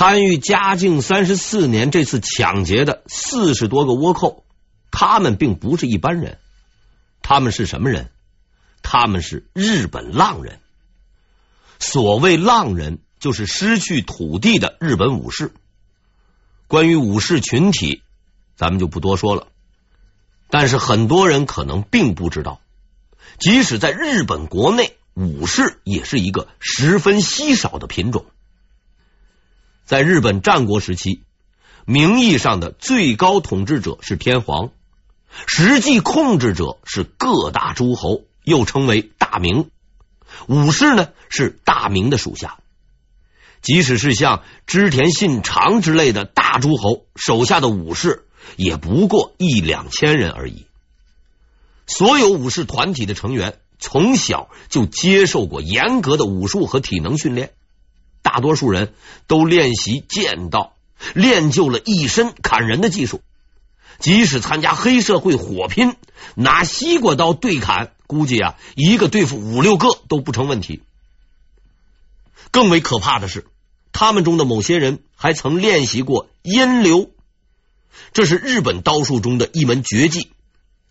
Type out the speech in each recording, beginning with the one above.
参与嘉靖三十四年这次抢劫的四十多个倭寇，他们并不是一般人，他们是什么人？他们是日本浪人。所谓浪人，就是失去土地的日本武士。关于武士群体，咱们就不多说了。但是很多人可能并不知道，即使在日本国内，武士也是一个十分稀少的品种。在日本战国时期，名义上的最高统治者是天皇，实际控制者是各大诸侯，又称为大名。武士呢，是大名的属下，即使是像织田信长之类的大诸侯手下的武士，也不过一两千人而已。所有武士团体的成员从小就接受过严格的武术和体能训练，大多数人都练习剑道，练就了一身砍人的技术。即使参加黑社会火拼，拿西瓜刀对砍，估计啊，一个对付五六个都不成问题。更为可怕的是，他们中的某些人还曾练习过阴流，这是日本刀术中的一门绝技，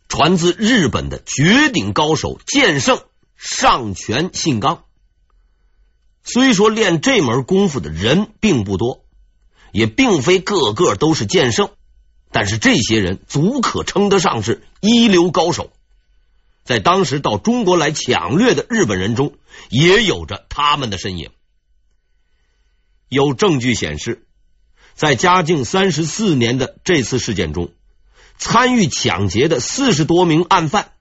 传自日本的绝顶高手剑圣上泉信纲。虽说练这门功夫的人并不多，也并非个个都是剑圣。但是这些人足可称得上是一流高手，在当时到中国来抢掠的日本人中，也有着他们的身影。有证据显示，在嘉靖三十四年的这次事件中，参与抢劫的四十多名案犯，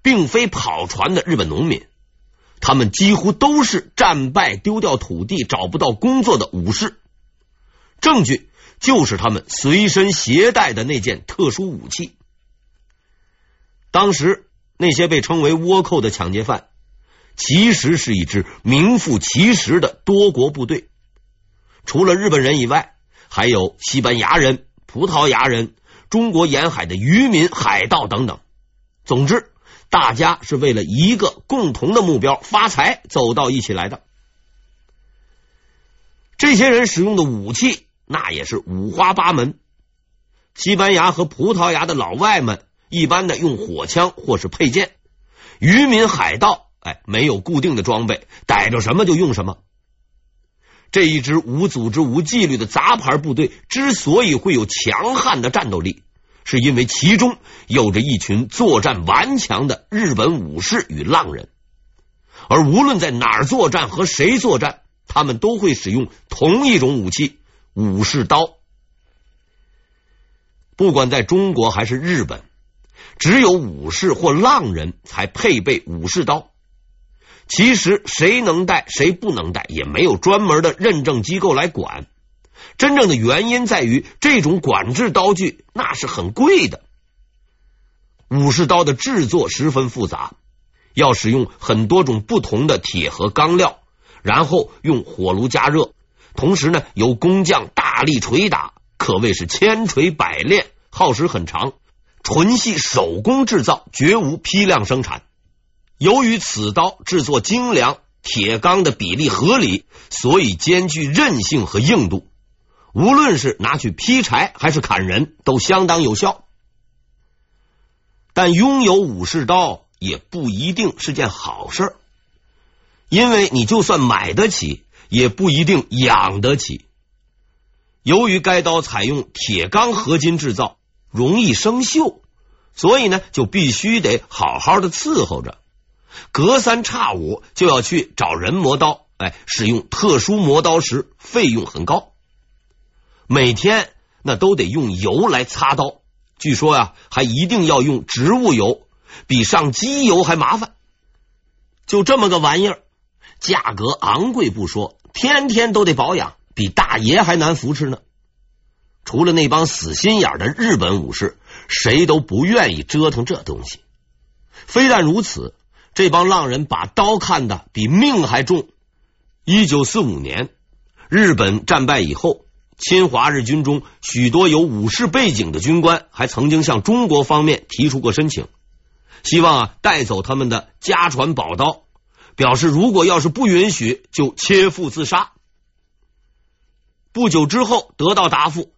并非跑船的日本农民，他们几乎都是战败、丢掉土地、找不到工作的武士。证据。就是他们随身携带的那件特殊武器。当时那些被称为倭寇的抢劫犯，其实是一支名副其实的多国部队。除了日本人以外，还有西班牙人、葡萄牙人、中国沿海的渔民、海盗等等。总之，大家是为了一个共同的目标——发财，走到一起来的。这些人使用的武器。那也是五花八门。西班牙和葡萄牙的老外们一般的用火枪或是佩剑，渔民海盗哎，没有固定的装备，逮着什么就用什么。这一支无组织、无纪律的杂牌部队之所以会有强悍的战斗力，是因为其中有着一群作战顽强的日本武士与浪人，而无论在哪儿作战和谁作战，他们都会使用同一种武器。武士刀，不管在中国还是日本，只有武士或浪人才配备武士刀。其实谁能带，谁不能带，也没有专门的认证机构来管。真正的原因在于，这种管制刀具那是很贵的。武士刀的制作十分复杂，要使用很多种不同的铁和钢料，然后用火炉加热。同时呢，由工匠大力锤打，可谓是千锤百炼，耗时很长。纯系手工制造，绝无批量生产。由于此刀制作精良，铁钢的比例合理，所以兼具韧性和硬度。无论是拿去劈柴还是砍人，都相当有效。但拥有武士刀也不一定是件好事，因为你就算买得起。也不一定养得起。由于该刀采用铁钢合金制造，容易生锈，所以呢，就必须得好好的伺候着。隔三差五就要去找人磨刀，哎，使用特殊磨刀石，费用很高。每天那都得用油来擦刀，据说呀、啊，还一定要用植物油，比上机油还麻烦。就这么个玩意儿，价格昂贵不说。天天都得保养，比大爷还难扶持呢。除了那帮死心眼的日本武士，谁都不愿意折腾这东西。非但如此，这帮浪人把刀看得比命还重。一九四五年，日本战败以后，侵华日军中许多有武士背景的军官，还曾经向中国方面提出过申请，希望啊带走他们的家传宝刀。表示如果要是不允许，就切腹自杀。不久之后得到答复，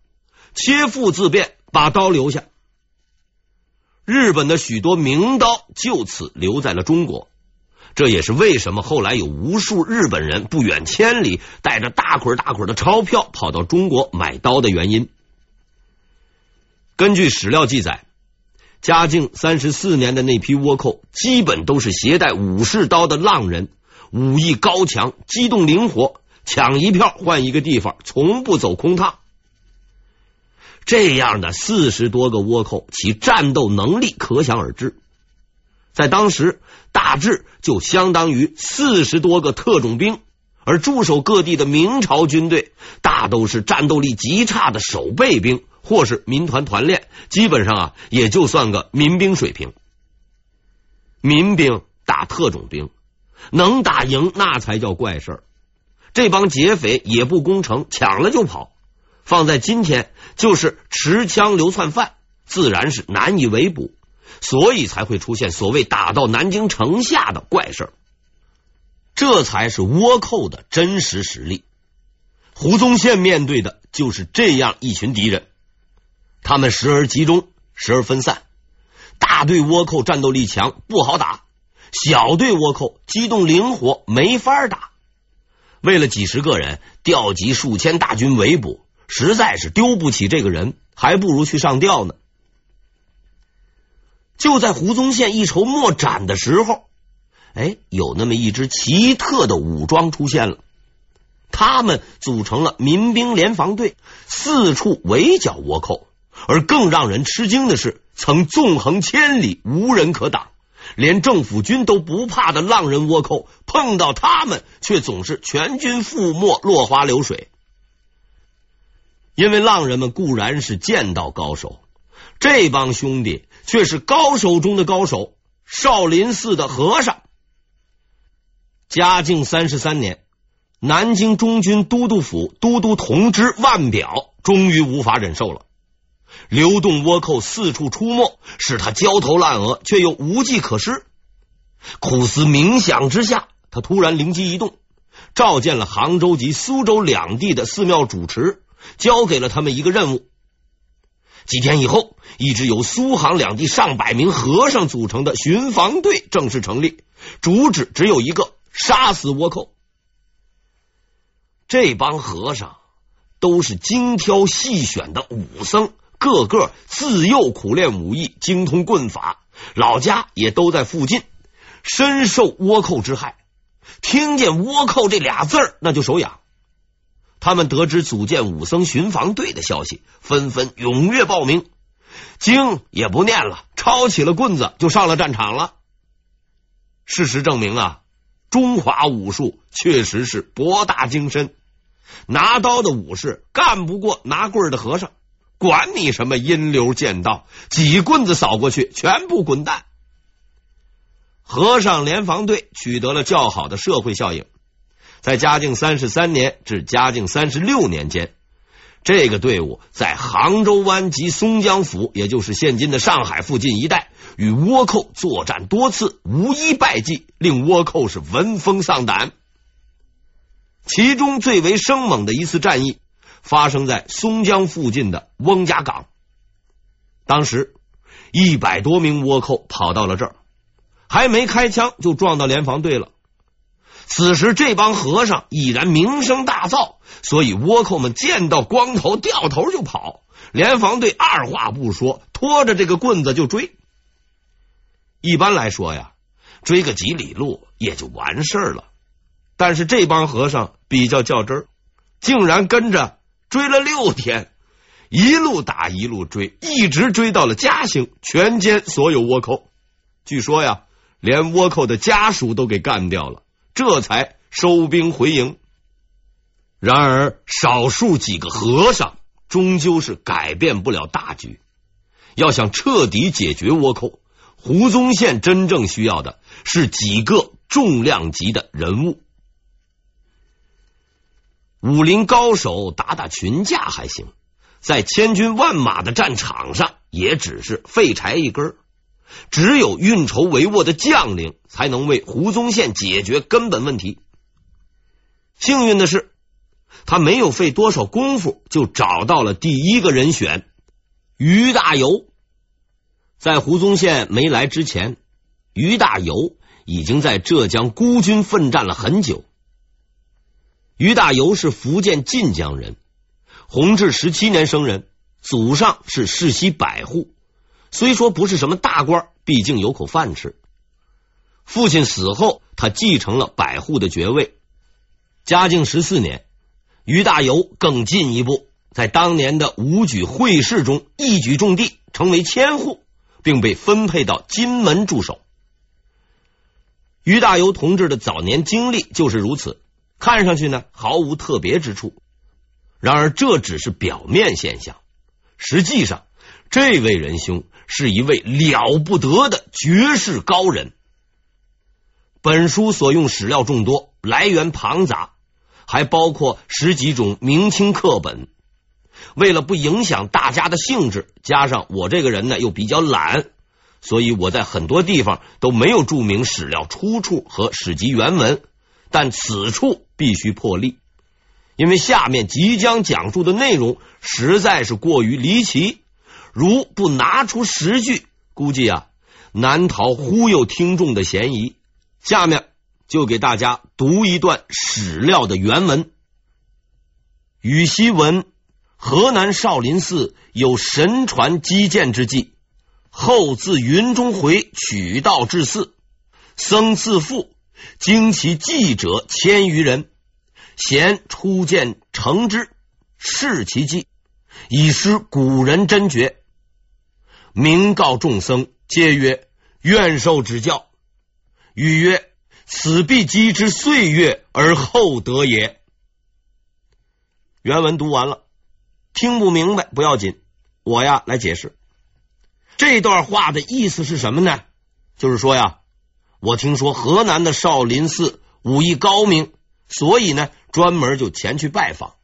切腹自便，把刀留下。日本的许多名刀就此留在了中国，这也是为什么后来有无数日本人不远千里带着大捆大捆的钞票跑到中国买刀的原因。根据史料记载，嘉靖三十四年的那批倭寇，基本都是携带武士刀的浪人，武艺高强，机动灵活，抢一票换一个地方，从不走空趟。这样的四十多个倭寇，其战斗能力可想而知，在当时大致就相当于四十多个特种兵，而驻守各地的明朝军队大都是战斗力极差的守备兵，或是民团团练，基本上啊也就算个民兵水平。民兵打特种兵，能打赢那才叫怪事儿。这帮劫匪也不攻城，抢了就跑。放在今天，就是持枪流窜犯，自然是难以围捕，所以才会出现所谓打到南京城下的怪事。这才是倭寇的真实实力。胡宗宪面对的就是这样一群敌人，他们时而集中，时而分散。大队倭寇战斗力强，不好打；小队倭寇机动灵活，没法打。为了几十个人调集数千大军围捕。实在是丢不起这个人，还不如去上吊呢。就在胡宗宪一筹莫展的时候，哎，有那么一支奇特的武装出现了。他们组成了民兵联防队，四处围剿倭寇。而更让人吃惊的是，曾纵横千里无人可挡，连政府军都不怕的浪人倭寇，碰到他们却总是全军覆没，落花流水。因为浪人们固然是剑道高手，这帮兄弟却是高手中的高手——少林寺的和尚。嘉靖三十三年，南京中军都督府都督同知万表终于无法忍受了，流动倭寇四处出没，使他焦头烂额，却又无计可施。苦思冥想之下，他突然灵机一动，召见了杭州及苏州两地的寺庙主持。交给了他们一个任务。几天以后，一支由苏杭两地上百名和尚组成的巡防队正式成立，主旨只有一个：杀死倭寇。这帮和尚都是精挑细选的武僧，个个自幼苦练武艺，精通棍法，老家也都在附近，深受倭寇之害。听见倭寇这俩字儿，那就手痒。他们得知组建武僧巡防队的消息，纷纷踊跃报名，经也不念了，抄起了棍子就上了战场了。事实证明啊，中华武术确实是博大精深，拿刀的武士干不过拿棍的和尚，管你什么阴流剑道，几棍子扫过去，全部滚蛋。和尚联防队取得了较好的社会效应。在嘉靖三十三年至嘉靖三十六年间，这个队伍在杭州湾及松江府，也就是现今的上海附近一带，与倭寇作战多次，无一败绩，令倭寇是闻风丧胆。其中最为生猛的一次战役，发生在松江附近的翁家港。当时一百多名倭寇跑到了这儿，还没开枪，就撞到联防队了。此时，这帮和尚已然名声大噪，所以倭寇们见到光头掉头就跑，联防队二话不说，拖着这个棍子就追。一般来说呀，追个几里路也就完事儿了。但是这帮和尚比较较真儿，竟然跟着追了六天，一路打一路追，一直追到了嘉兴，全歼所有倭寇。据说呀，连倭寇的家属都给干掉了。这才收兵回营。然而，少数几个和尚终究是改变不了大局。要想彻底解决倭寇，胡宗宪真正需要的是几个重量级的人物。武林高手打打群架还行，在千军万马的战场上，也只是废柴一根。只有运筹帷幄的将领才能为胡宗宪解决根本问题。幸运的是，他没有费多少功夫，就找到了第一个人选——于大猷。在胡宗宪没来之前，于大猷已经在浙江孤军奋战了很久。于大猷是福建晋江人，弘治十七年生人，祖上是世袭百户，虽说不是什么大官，毕竟有口饭吃。父亲死后，他继承了百户的爵位。嘉靖十四年，于大猷更进一步，在当年的武举会试中一举中第，成为千户，并被分配到金门驻守。于大猷同志的早年经历就是如此，看上去呢毫无特别之处。然而这只是表面现象，实际上这位仁兄是一位了不得的绝世高人。本书所用史料众多，来源庞杂，还包括十几种明清课本。为了不影响大家的兴致，加上我这个人呢又比较懒，所以我在很多地方都没有注明史料出处和史籍原文。但此处必须破例，因为下面即将讲述的内容实在是过于离奇，如不拿出实据，估计啊难逃忽悠听众的嫌疑。下面就给大家读一段史料的原文。禹昔闻河南少林寺有神传基建之计，后自云中回取道至寺，僧自负，经其记者千余人，咸初见成之，视其计，以失古人真诀。明告众僧，皆曰：愿受指教。禹曰：“此必积之岁月而后得也。”原文读完了，听不明白不要紧，我呀来解释。这段话的意思是什么呢？就是说呀，我听说河南的少林寺武艺高明，所以呢专门就前去拜访。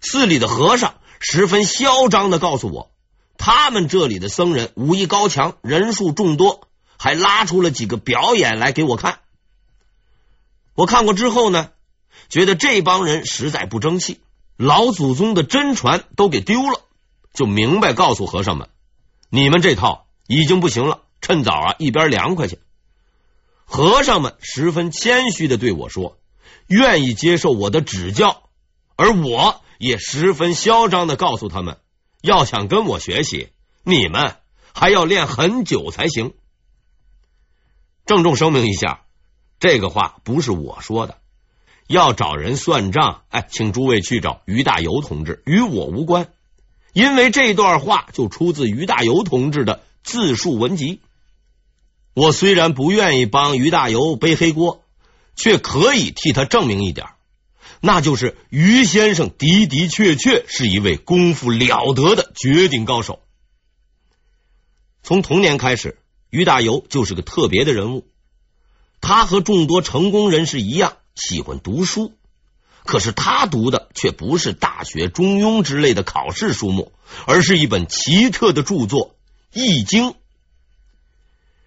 寺里的和尚十分嚣张的告诉我，他们这里的僧人武艺高强，人数众多。还拉出了几个表演来给我看，我看过之后呢，觉得这帮人实在不争气，老祖宗的真传都给丢了，就明白告诉和尚们，你们这套已经不行了，趁早啊一边凉快去。和尚们十分谦虚的对我说，愿意接受我的指教，而我也十分嚣张的告诉他们，要想跟我学习，你们还要练很久才行。郑重声明一下，这个话不是我说的。要找人算账，哎，请诸位去找于大猷同志，与我无关。因为这段话就出自于大猷同志的自述文集。我虽然不愿意帮于大猷背黑锅，却可以替他证明一点，那就是于先生的的确确是一位功夫了得的绝顶高手。从童年开始。于大猷就是个特别的人物，他和众多成功人士一样喜欢读书，可是他读的却不是大学、中庸之类的考试书目，而是一本奇特的著作《易经》。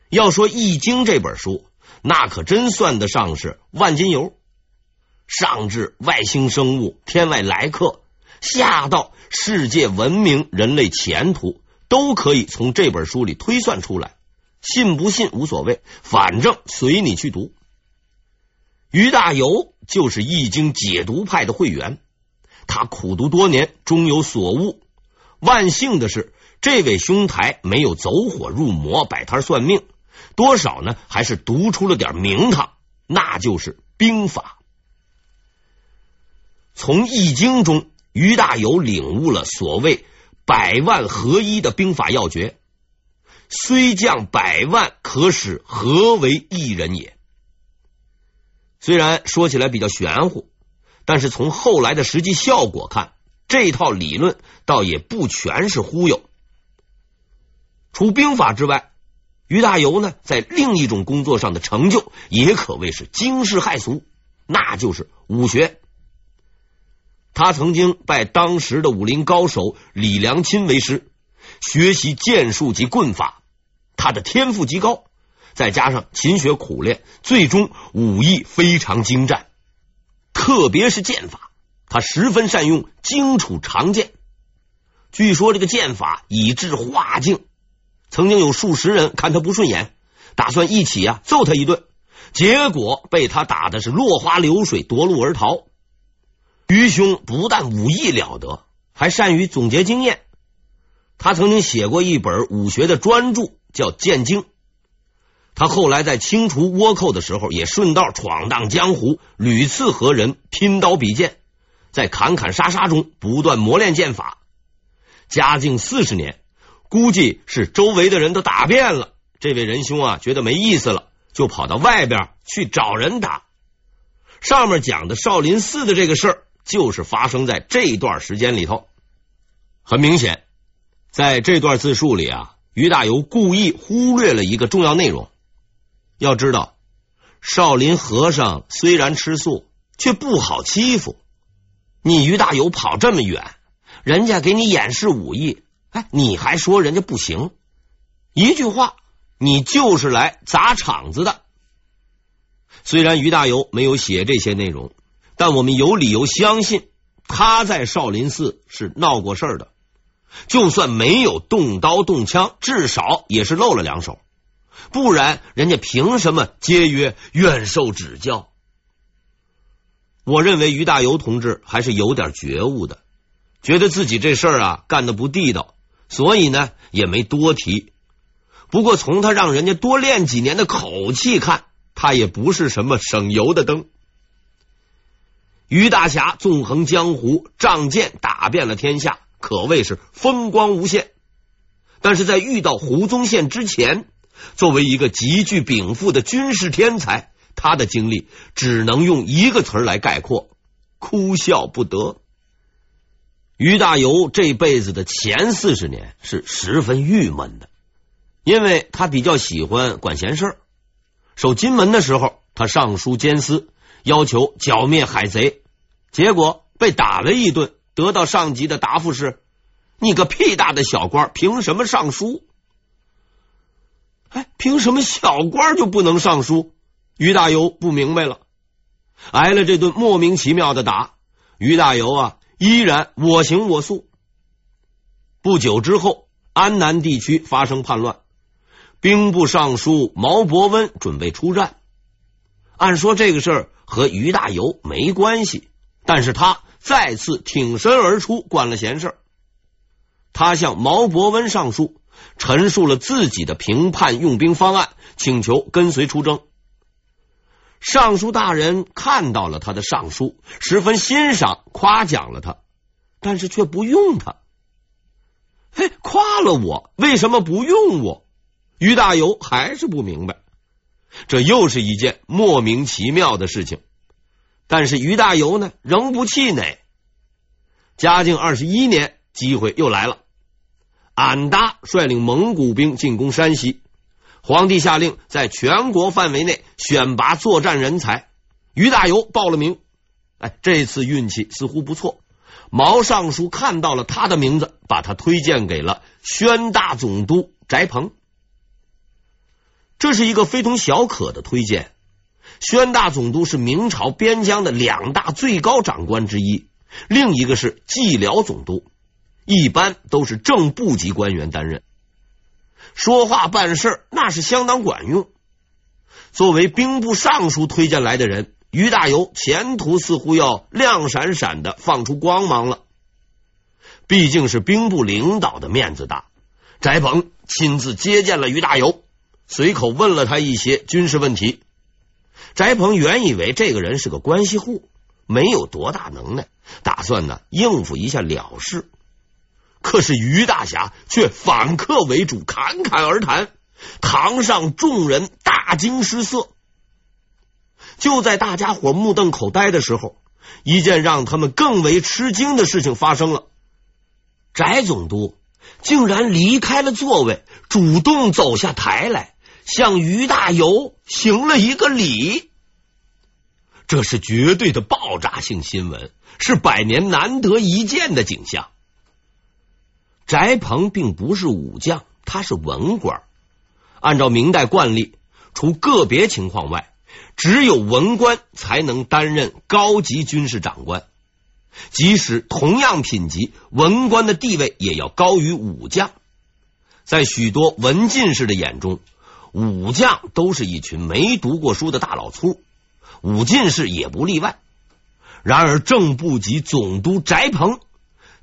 要说《易经》这本书，那可真算得上是万金油，上至外星生物、天外来客，下到世界文明、人类前途，都可以从这本书里推算出来。信不信无所谓，反正随你去读。于大猷就是《易经》解读派的会员，他苦读多年，终有所悟。万幸的是，这位兄台没有走火入魔，摆摊算命，多少呢还是读出了点名堂，那就是兵法。从《易经》中，于大猷领悟了所谓百万合一的兵法要诀。虽将百万，可使何为一人也。虽然说起来比较玄乎，但是从后来的实际效果看，这套理论倒也不全是忽悠。除兵法之外，于大猷呢，在另一种工作上的成就也可谓是惊世骇俗，那就是武学。他曾经拜当时的武林高手李良钦为师。学习剑术及棍法，他的天赋极高，再加上勤学苦练，最终武艺非常精湛。特别是剑法，他十分善用荆楚长剑。据说这个剑法以至化境，曾经有数十人看他不顺眼，打算一起啊揍他一顿，结果被他打的是落花流水，夺路而逃。愚兄不但武艺了得，还善于总结经验。他曾经写过一本武学的专著，叫《剑经》。他后来在清除倭寇的时候，也顺道闯荡江湖，屡次和人拼刀比剑，在砍砍杀杀中不断磨练剑法。嘉靖四十年，估计是周围的人都打遍了，这位仁兄啊，觉得没意思了，就跑到外边去找人打。上面讲的少林寺的这个事儿，就是发生在这段时间里头。很明显，在这段自述里啊，于大猷故意忽略了一个重要内容。要知道，少林和尚虽然吃素，却不好欺负。你于大猷跑这么远。人家给你演示武艺，哎，你还说人家不行？一句话，你就是来砸场子的。虽然于大猷没有写这些内容，但我们有理由相信他在少林寺是闹过事儿的。就算没有动刀动枪，至少也是露了两手，不然人家凭什么接约愿受指教？我认为于大猷同志还是有点觉悟的。觉得自己这事儿啊干的不地道，所以呢也没多提。不过从他让人家多练几年的口气看，他也不是什么省油的灯。于大侠纵横江湖，仗剑打遍了天下，可谓是风光无限。但是在遇到胡宗宪之前，作为一个极具禀赋的军事天才，他的经历只能用一个词来概括：哭笑不得。于大猷这辈子的前四十年是十分郁闷的，因为他比较喜欢管闲事。守金门的时候，他上书监司，要求剿灭海贼，结果被打了一顿，得到上级的答复是：“你个屁大的小官，凭什么上书？”哎，凭什么小官就不能上书？于大猷不明白了，挨了这顿莫名其妙的打，于大猷啊。依然我行我素。不久之后，安南地区发生叛乱，兵部尚书毛伯温准备出战。按说这个事儿和于大猷没关系，但是他再次挺身而出，管了闲事。他向毛伯温上书，陈述了自己的平叛用兵方案，请求跟随出征。尚书大人看到了他的上书，十分欣赏，夸奖了他，但是却不用他。嘿，夸了我，为什么不用我？于大猷还是不明白，这又是一件莫名其妙的事情。但是于大猷呢，仍不气馁。嘉靖二十一年，机会又来了，俺答率领蒙古兵进攻山西。皇帝下令在全国范围内选拔作战人才，于大猷报了名。哎，这次运气似乎不错。毛尚书看到了他的名字，把他推荐给了宣大总督翟鹏。这是一个非同小可的推荐。宣大总督是明朝边疆的两大最高长官之一，另一个是蓟辽总督，一般都是正部级官员担任。说话办事那是相当管用。作为兵部尚书推荐来的人，于大猷前途似乎要亮闪闪的放出光芒了。毕竟是兵部领导的面子大，翟鹏亲自接见了于大猷，随口问了他一些军事问题。翟鹏原以为这个人是个关系户，没有多大能耐，打算呢应付一下了事。可是于大侠却反客为主，侃侃而谈，堂上众人大惊失色。就在大家伙目瞪口呆的时候，一件让他们更为吃惊的事情发生了：翟总督竟然离开了座位，主动走下台来，向于大猷行了一个礼。这是绝对的爆炸性新闻，是百年难得一见的景象。翟鹏并不是武将，他是文官。按照明代惯例，除个别情况外，只有文官才能担任高级军事长官。即使同样品级，文官的地位也要高于武将。在许多文进士的眼中，武将都是一群没读过书的大老粗，武进士也不例外。然而，正部级总督翟鹏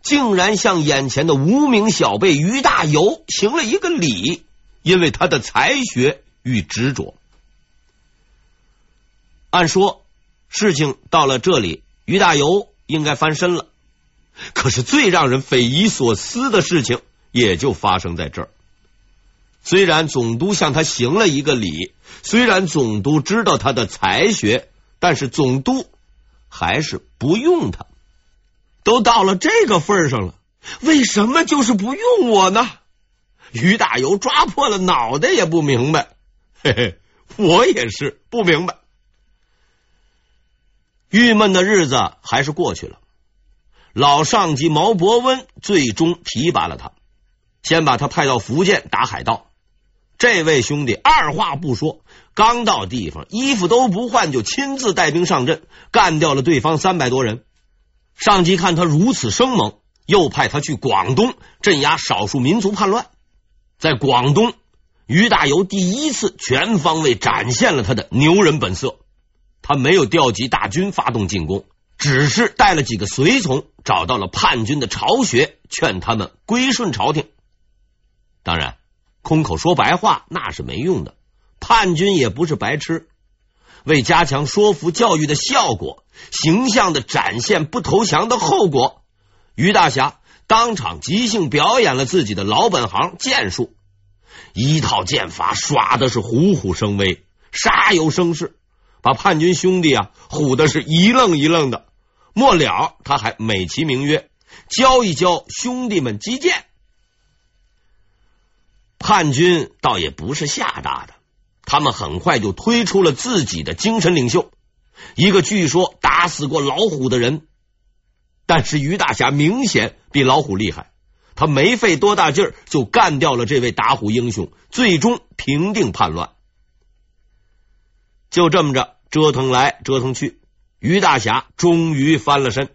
竟然向眼前的无名小辈于大猷行了一个礼，因为他的才学与执着。按说，事情到了这里，于大猷应该翻身了。可是，最让人匪夷所思的事情也就发生在这儿。虽然总督向他行了一个礼，虽然总督知道他的才学，但是总督。还是不用他，都到了这个份上了，为什么就是不用我呢？于大猷抓破了脑袋也不明白，嘿嘿，我也是不明白。郁闷的日子还是过去了，老上级毛伯温最终提拔了他，先把他派到福建打海盗。这位兄弟二话不说，刚到地方，衣服都不换，就亲自带兵上阵，干掉了对方三百多人。上级看他如此生猛，又派他去广东镇压少数民族叛乱。在广东，于大猷第一次全方位展现了他的牛人本色。他没有调集大军发动进攻，只是带了几个随从，找到了叛军的巢穴，劝他们归顺朝廷。当然。空口说白话那是没用的，叛军也不是白痴。为加强说服教育的效果，形象的展现不投降的后果，于大侠当场即兴表演了自己的老本行剑术，一套剑法耍的是虎虎生威，煞有声势，把叛军兄弟啊唬的是一愣一愣的。末了，他还美其名曰教一教兄弟们击剑。叛军倒也不是吓大的，他们很快就推出了自己的精神领袖，一个据说打死过老虎的人。但是于大侠明显比老虎厉害，他没费多大劲儿就干掉了这位打虎英雄，最终平定叛乱。就这么着折腾来折腾去，于大侠终于翻了身。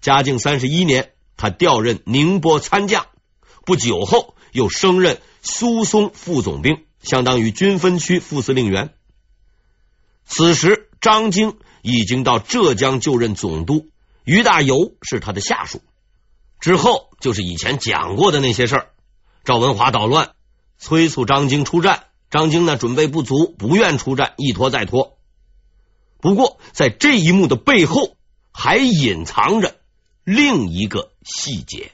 嘉靖三十一年，他调任宁波参将，不久后。又升任苏松副总兵，相当于军分区副司令员。此时，张经已经到浙江就任总督，于大猷是他的下属。之后就是以前讲过的那些事儿：赵文华捣乱，催促张经出战，张经呢准备不足，不愿出战，一拖再拖。不过，在这一幕的背后，还隐藏着另一个细节。